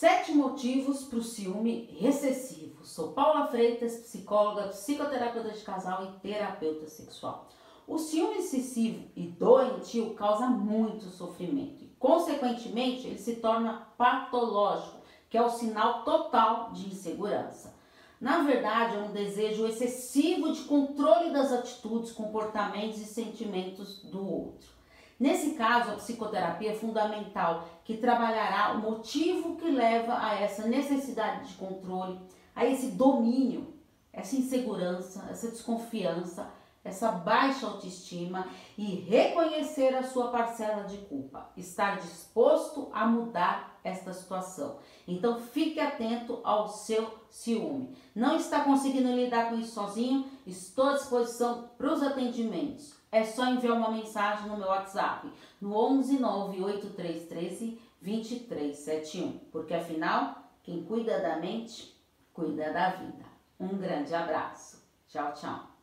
Sete motivos para o ciúme recessivo. Sou Paula Freitas, psicóloga, psicoterapeuta de casal e terapeuta sexual. O ciúme excessivo e doentio causa muito sofrimento e, consequentemente, ele se torna patológico, que é o sinal total de insegurança. Na verdade, é um desejo excessivo de controle das atitudes, comportamentos e sentimentos do outro. Nesse caso, a psicoterapia é fundamental, que trabalhará o motivo que leva a essa necessidade de controle, a esse domínio, essa insegurança, essa desconfiança, essa baixa autoestima e reconhecer a sua parcela de culpa, estar disposto a mudar esta situação. Então fique atento ao seu ciúme. Não está conseguindo lidar com isso sozinho? Estou à disposição para os atendimentos. É só enviar uma mensagem no meu WhatsApp no 11 98313 2371, porque afinal, quem cuida da mente, cuida da vida. Um grande abraço. Tchau, tchau.